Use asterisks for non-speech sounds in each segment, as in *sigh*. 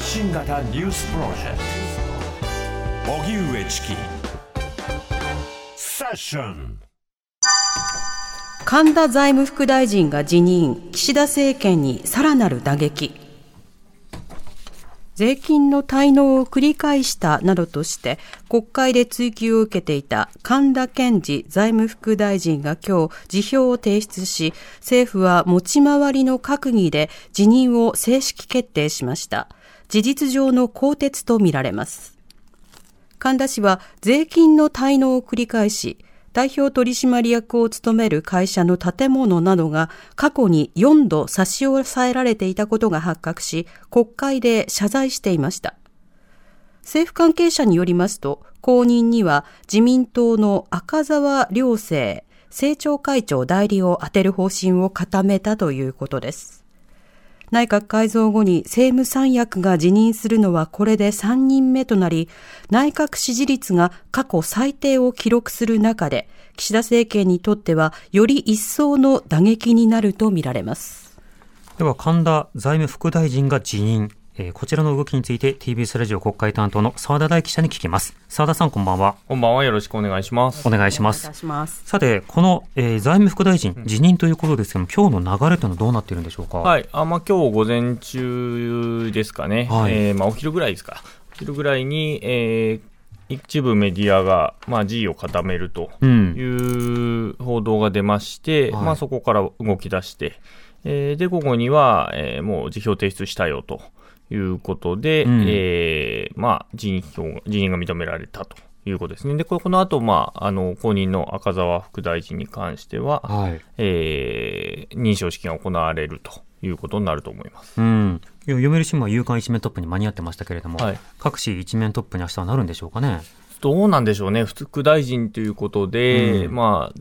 発信型ニュースプロジェクト。荻上チキ。セッション。神田財務副大臣が辞任。岸田政権にさらなる打撃。税金の滞納を繰り返したなどとして国会で追及を受けていた神田健二財務副大臣が今日辞表を提出し政府は持ち回りの閣議で辞任を正式決定しました。事実上の更迭とみられます神田氏は税金の滞納を繰り返し代表取締役を務める会社の建物などが過去に4度差し押さえられていたことが発覚し、国会で謝罪していました。政府関係者によりますと、後任には自民党の赤澤良生政調会長代理を充てる方針を固めたということです。内閣改造後に政務三役が辞任するのはこれで3人目となり、内閣支持率が過去最低を記録する中で、岸田政権にとってはより一層の打撃になるとみられます。では神田財務副大臣が辞任。えー、こちらの動きについて TBS ラジオ国会担当の澤田大記者に聞きます。澤田さんこんばんは。こんばんは。よろしくお願いします。お願いします。さてこの、えー、財務副大臣辞任ということですけども、今日の流れというのはどうなっているんでしょうか？はい。あまあ今日午前中ですかね、はい、えー、まあお昼ぐらいですか。お昼ぐらいに、えー、一部メディアが、まあ、辞意を固めるという報道が出まして、うん、まあ、そこから動き出して、えー、で、午後には、えー、もう辞表提出したよということで、うん、えー、まあ、辞任表、辞任が認められたということですね。で、この後、まあ、あの、後任の赤澤副大臣に関しては、はい、えー、認証式が行われるということになると思います。うん。読売新聞は夕刊一面トップに間に合ってましたけれども、はい、各紙一面トップに明日はなるんでしょうかね。どうなんでしょうね、副大臣ということで、うん、まあ、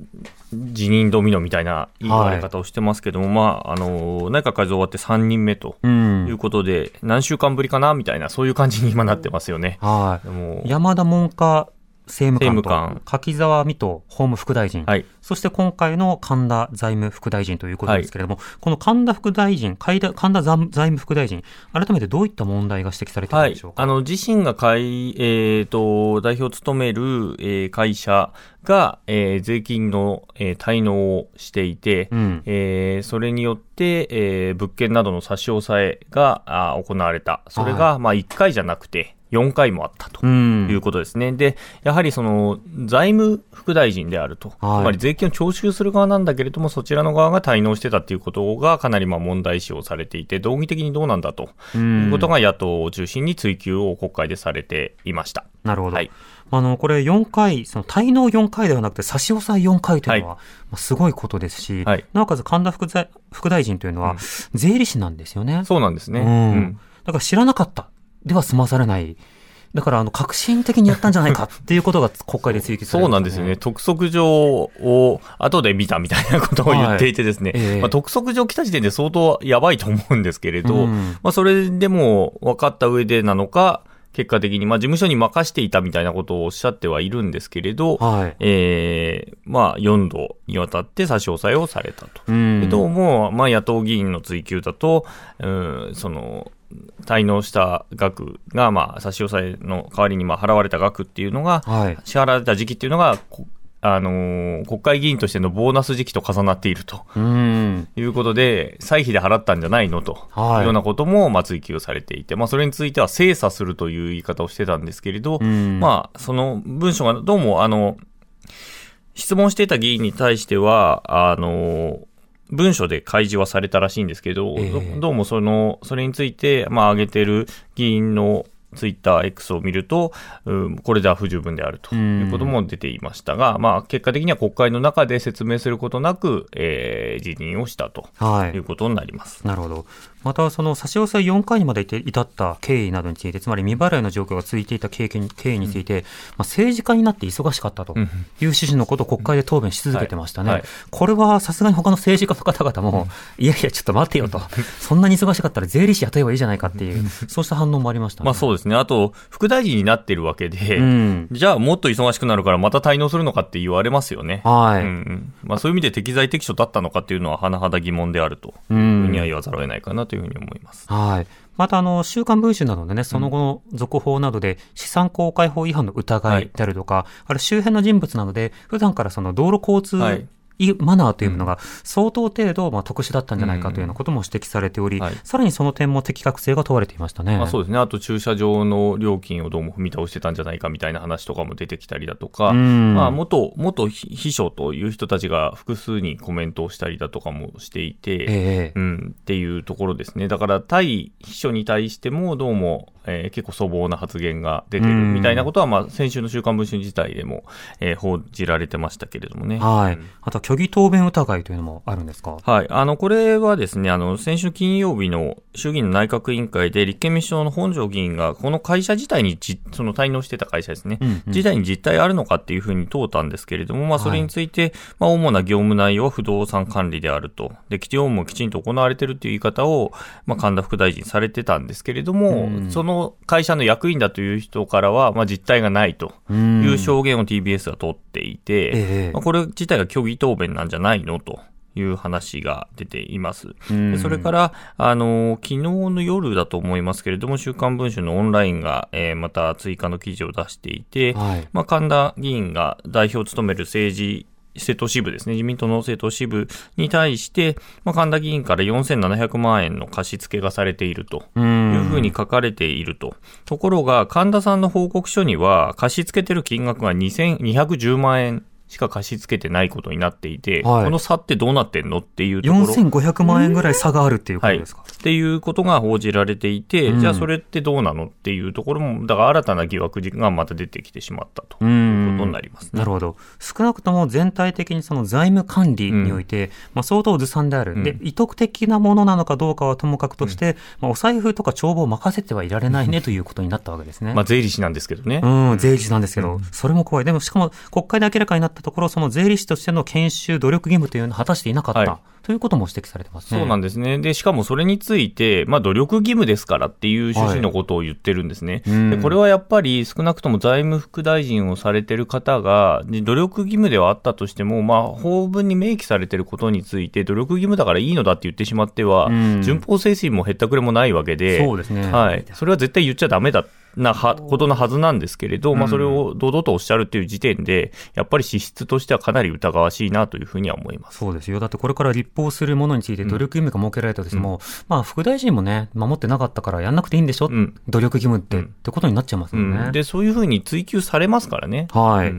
辞任ドミノみたいな言い方をしてますけども、はい、まあ、あの、内閣改造終わって3人目ということで、うん、何週間ぶりかなみたいな、そういう感じに今なってますよね。はい。山田文科政務官と柿沢水戸法務副大臣、はい、そして今回の神田財務副大臣ということですけれども、はい、この神田副大臣、神田財務副大臣、改めてどういった問題が指摘されているんでしょうか、はい、あの自身が会、えーと、代表を務める、えー、会社が、えー、税金の、えー、滞納をしていて、うん、えー、それによって、えー、物件などの差し押さえがあ行われた。それが、まあ、1回じゃなくて、4回もあったということですね。で、やはりその財務副大臣であると、はい、つまり税金を徴収する側なんだけれども、そちらの側が滞納してたということがかなりまあ問題視をされていて、道義的にどうなんだということが野党を中心に追及を国会でされていました。なるほど。はいあの、これ4回、その滞納4回ではなくて差し押さえ4回というのは、はい、すごいことですし、はい、なおかつ神田副副大臣というのは、税理士なんですよね。そうなんですね。うん。だから知らなかったでは済まされない。だから、あの、革新的にやったんじゃないか *laughs* っていうことが国会で追及され、ね、そうなんですよね。督促状を後で見たみたいなことを言っていてですね、はいえ。ー、まあ、督促状来た時点で相当やばいと思うんですけれど、うん、まあ、それでも分かった上でなのか、結果的に、まあ、事務所に任していたみたいなことをおっしゃってはいるんですけれど、はい、えー、まあ、4度にわたって差し押さえをされたと。うん、どうも、まあ、野党議員の追及だと、うん、その、滞納した額が、まあ、差し押さえの代わりにまあ払われた額っていうのが、はい、支払われた時期っていうのが、あのー、国会議員としてのボーナス時期と重なっていると。いうことで、歳費で払ったんじゃないのと。い。うようなことも、まあ、追及されていて、まあ、それについては精査するという言い方をしてたんですけれど、まあ、その文書がどうも、あの、質問していた議員に対しては、あの、文書で開示はされたらしいんですけど、えー、どうもその、それについて、まあ、挙げてる議員のツイッター X を見ると、うん、これでは不十分であるということも出ていましたが、まあ、結果的には国会の中で説明することなく、えー、辞任をしたとい。うことになります。なるほど。また、その差し押さえ4回にまで至った経緯などについて、つまり未払いの状況が続いていた経験経緯について、うん、まあ、政治家になって忙しかったという趣旨のことを国会で答弁し続けてましたね。はいはい、これはさすがに他の政治家の方々も、いやいや、ちょっと待ってよと、*laughs* そんなに忙しかったら税理士雇えばいいじゃないかっていう、そうした反応もありました、ね、まあそうでですね。あと、副大臣になってるわけで、うん、じゃあもっと忙しくなるからまた滞納するのかって言われますよね。はい。うん、まあそういう意味で適材適所だったのかっていうのは甚だ疑問であるというふうには言わざるを得ないかなというふうに思います。はい。また、あの、週刊文春などでね、その後の続報などで、資産公開法違反の疑いであるとか、はい、ある周辺の人物なので、普段からその道路交通マナーというものが相当程度、まあ、特殊だったんじゃないかというようなことも指摘されており、うんはい、さらにその点も適格性が問われていましたね。まあ、そうですね。あと駐車場の料金をどうも踏み倒してたんじゃないかみたいな話とかも出てきたりだとか、まあ、元、元秘書という人たちが複数にコメントをしたりだとかもしていて、えー、うん、っていうところですね。だから、対秘書に対してもどうも、えー、結構粗暴な発言が出てるみたいなことは、まあ、先週の週刊文春自体でも、えー、報じられてましたけれどもね。はい。あと、虚偽答弁疑いというのもあるんですか？はい。あの、これはですね、あの、先週金曜日の衆議院の内閣委員会で、立憲民主党の本庄議員が、この会社自体にじ、その滞納してた会社ですね、うんうん、自体に実態あるのかっていうふうに問うたんですけれども、まあ、それについて、はい、まあ、主な業務内容は不動産管理であると。で、基地業務もきちんと行われてるっていう言い方を、まあ、神田副大臣されてたんですけれども、うん、その会社の役員だという人からは、まあ、実態がないという証言を TBS は取っていて、ええ、まあ、これ自体が虚偽答弁なんじゃないのと。いう話が出ています。それから、あの、昨日の夜だと思いますけれども、週刊文春のオンラインが、えー、また追加の記事を出していて、はい、まあ、神田議員が代表を務める政治政党支部ですね、自民党の政党支部に対して、まあ、神田議員から4700万円の貸し付けがされているというふうに書かれていると。ところが、神田さんの報告書には、貸し付けてる金額が2210万円しか貸し付けてないことになっていて、はい、この差ってどうなってんのっていうところ。4500万円ぐらい差があるっていうことですか、はい、っていうことが報じられていて、うん、じゃあそれってどうなのっていうところも、だから新たな疑惑がまた出てきてしまったということになります、ね、なるほど。少なくとも全体的にその財務管理において、うん、まあ、相当ずさんである、うん、で、意図的なものなのかどうかはともかくとして、まあ、お財布とか帳簿を任せてはいられないねということになったわけですね。*laughs* まあ、税理士なんですけどね。うん、税理士なんですけど、それも怖い。でも、しかも国会で明らかになったところ、その税理士士としての研修、努力義務というのを果たしていなかった。はいということも指摘されてますね。そうなんですね。で、しかもそれについて、まあ、努力義務ですからっていう趣旨のことを言ってるんですね。はい、でこれはやっぱり少なくとも財務副大臣をされてる方が、努力義務ではあったとしても、まあ、法文に明記されてることについて、努力義務だからいいのだって言ってしまっては、順法精神もへったくれもないわけで、そうですね。はい。それは絶対言っちゃダメだなはことのはずなんですけれど、まあ、それを堂々とおっしゃるという時点で、やっぱり資質としてはかなり疑わしいなというふうには思います。そうですよ、だってこれから立法するものについて努力義務が設けられたとしても、うん、まあ、副大臣もね、守ってなかったからやんなくていいんでしょ、うん、努力義務って、うん、ってことになっちゃいますよね、で。そういうふうに追及されますからね。はい、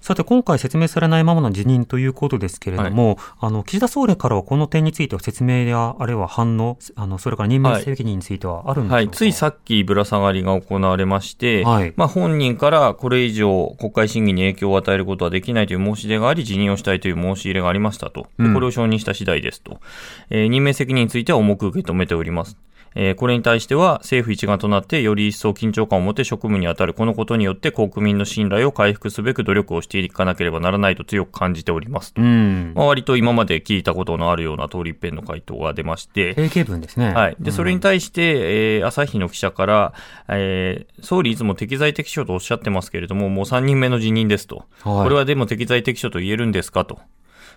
さて、今回説明されないままの辞任ということですけれども、はい、あの、岸田総理からはこの点については説明や、あるいは反応、あの、それから任命責任についてはあるんでしょうか、はい、はい、ついさっきぶら下がりが行われまして、はい、まあ、本人からこれ以上国会審議に影響を与えることはできないという申し出があり、辞任をしたいという申し入れがありましたと。これを承認した次第ですと。うん、えー、任命責任については重く受け止めております。えー、これに対しては政府一丸となってより一層緊張感を持って職務に当たるこのことによって国民の信頼を回復すべく努力をしていかなければならないと強く感じておりますと。まあ、割と今まで聞いたことのあるような通り一遍の回答が出まして。定型文ですね。はい。で、それに対して、えー、朝日の記者から、えー、総理いつも適材適所とおっしゃってますけれども、もう3人目の辞任ですと。はい、これはでも適材適所と言えるんですかと。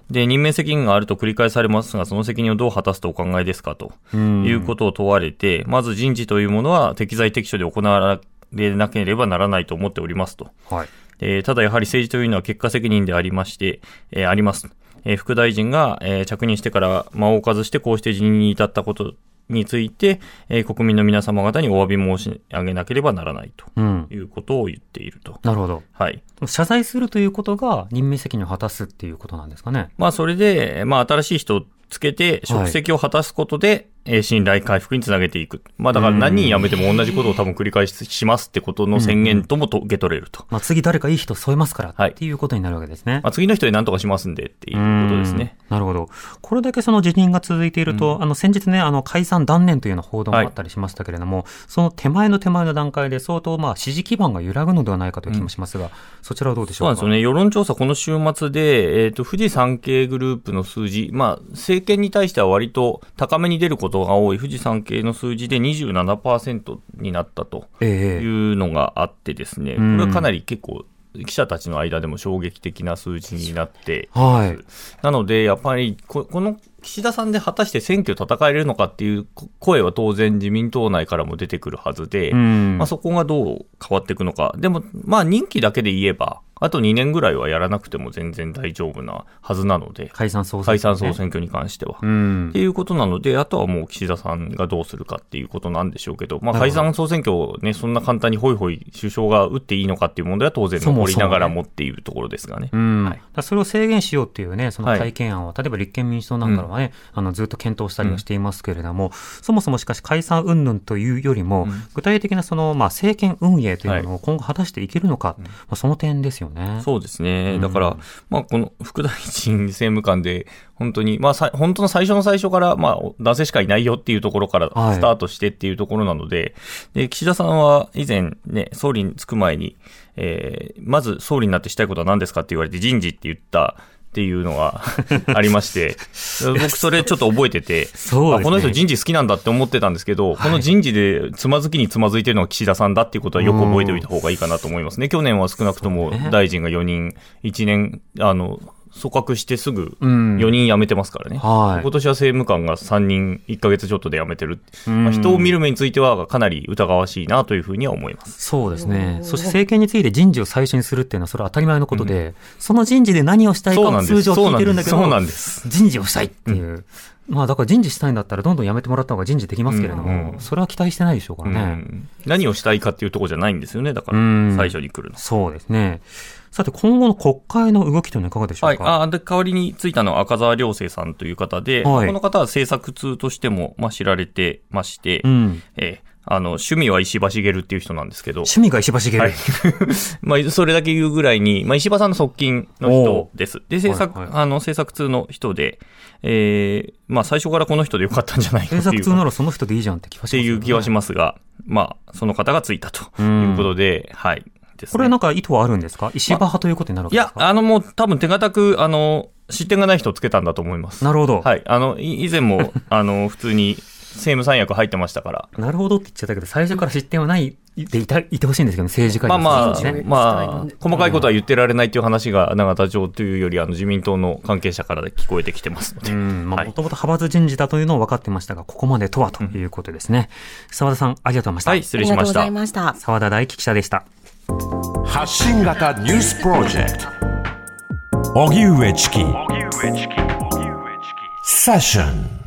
で、任命責任があると繰り返されますが、その責任をどう果たすとお考えですかということを問われて、まず人事というものは適材適所で行われなければならないと思っておりますと。はい。えー、ただやはり政治というのは結果責任でありまして、えー、あります。えー、副大臣が、えー、着任してから間を置かずしてこうして辞任に至ったことについて、えー、国民の皆様方にお詫び申し上げなければならないということを言っていると。うん、なるほど。はい。謝罪するということが任命責任を果たすっていうことなんですかね。まあ、それで、まあ、新しい人をつけて、職責を果たすことで、え信頼回復につなげていく。まあだから何人辞めても同じことを多分繰り返ししますってことの宣言ともと受け取れると。まあ次誰かいい人添えますからっていうことになるわけですね。まあ次の人で何とかしますんでっていうことですね。なるほど。これだけその辞任が続いていると、あの先日ね、あの解散断念というような報道もあったりしましたけれども、はい、その手前の手前の段階で相当まあ支持基盤が揺らぐのではないかという気もしますが、うん、そちらはどうでしょうか？そうなんですよね。世論調査この週末で、えっ、ー、と、富士山系グループの数字、まあ政権に対しては割と高めに出ることことが多い富士山系の数字で27%になったというのがあってですね、これはかなり結構記者たちの間でも衝撃的な数字になってはい、なので、やっぱりこ、この岸田さんで果たして選挙戦えれるのかっていう声は当然自民党内からも出てくるはずで、まあ、そこがどう変わっていくのか。でも、まあ任期だけで言えば、あと2年ぐらいはやらなくても全然大丈夫なはずなので、解散総選挙、ね、解散総選挙に関しては。っていうことなので、あとはもう岸田さんがどうするかっていうことなんでしょうけど、まあ、解散総選挙をね、そんな簡単にほいほい首相が打っていいのかっていう問題は当然残りながらもっていうところですがね。そ、ね、はい、それを制限しようっていうね、その体験案は、はい、例えば立憲民主党なんかはね、うん、あのずっと検討したりはしていますけれども、うん、そもそもしかし解散云々というよりも、うん、具体的なその、まあ、政権運営というのを今後果たしていけるのか、はい、まあ、その点ですよね。そうですね。ね。だから、まあ、この副大臣政務官で、本当に、まあ、さ本当の最初の最初から、まあ、男性しかいないよっていうところからスタートしてっていうところなので、はい、で、岸田さんは以前ね、総理に就く前に、えー、まず総理になってしたいことは何ですかって言われて人事って言ったっていうのが *laughs* ありまして、僕それちょっと覚えてて、そうね、この人人事好きなんだって思ってたんですけど、はい、この人事でつまずきにつまずいてるのは岸田さんだっていうことはよく覚えておいた方がいいかなと思いますね。去年は少なくとも大臣が4人、1年、あの、組閣してすぐ4人辞めてますからね、うんはい、今年は政務官が3人1か月ちょっとで辞めてる、まあ、人を見る目についてはかなり疑わしいなというふうには思います。そうですね、そして政権について人事を最初にするっていうのは、それは当たり前のことで、うん、その人事で何をしたいかを通常聞いてるんだけど、人事をしたいっていう。うん。まあだから人事したいんだったらどんどん辞めてもらった方が人事できますけれども、うん。うん、それは期待してないでしょうからね、うん、何をしたいかっていうところじゃないんですよね、だから、最初に来るの。そうですね。さて、今後の国会の動きというのはいかがでしょうか？はい、あで代わりについたのは赤澤良生さんという方で、はい、この方は政策通としても、まあ、知られてまして、うん、えーあの、趣味は石破茂っていう人なんですけど。趣味が石破茂はい。*laughs* まあ、それだけ言うぐらいに、まあ、石破さんの側近の人です。で、政策、はいはい、あの、政策通の人で、えー、まあ、最初からこの人でよかったんじゃないかっていう。政策通ならその人でいいじゃんって気がします、ね、っていう気はしますが、まあ、その方がついたということで、はい。です、ね、これなんか意図はあるんですか？石破派ということになるわけですか、いや、あのもう多分手堅く、あの、失点がない人をつけたんだと思います。なるほど。はい。あの、以前も、*laughs* あの、普通に政務三役入ってましたから。なるほどって言っちゃったけど、最初から失点はないでいたいてほしいんですけど、政治家に、ね、まあまあ、まあ、細かいことは言ってられないという話が永田町というより、あの自民党の関係者から聞こえてきてますので。もともと派閥人事だというのを分かってましたが、ここまでとはということですね。澤、うん、田さん、ありがとうございました。はい、失礼しました。ありがとうございました。澤田大樹記者でした。発信型ニュースプロジェクト。荻上チキ。セッション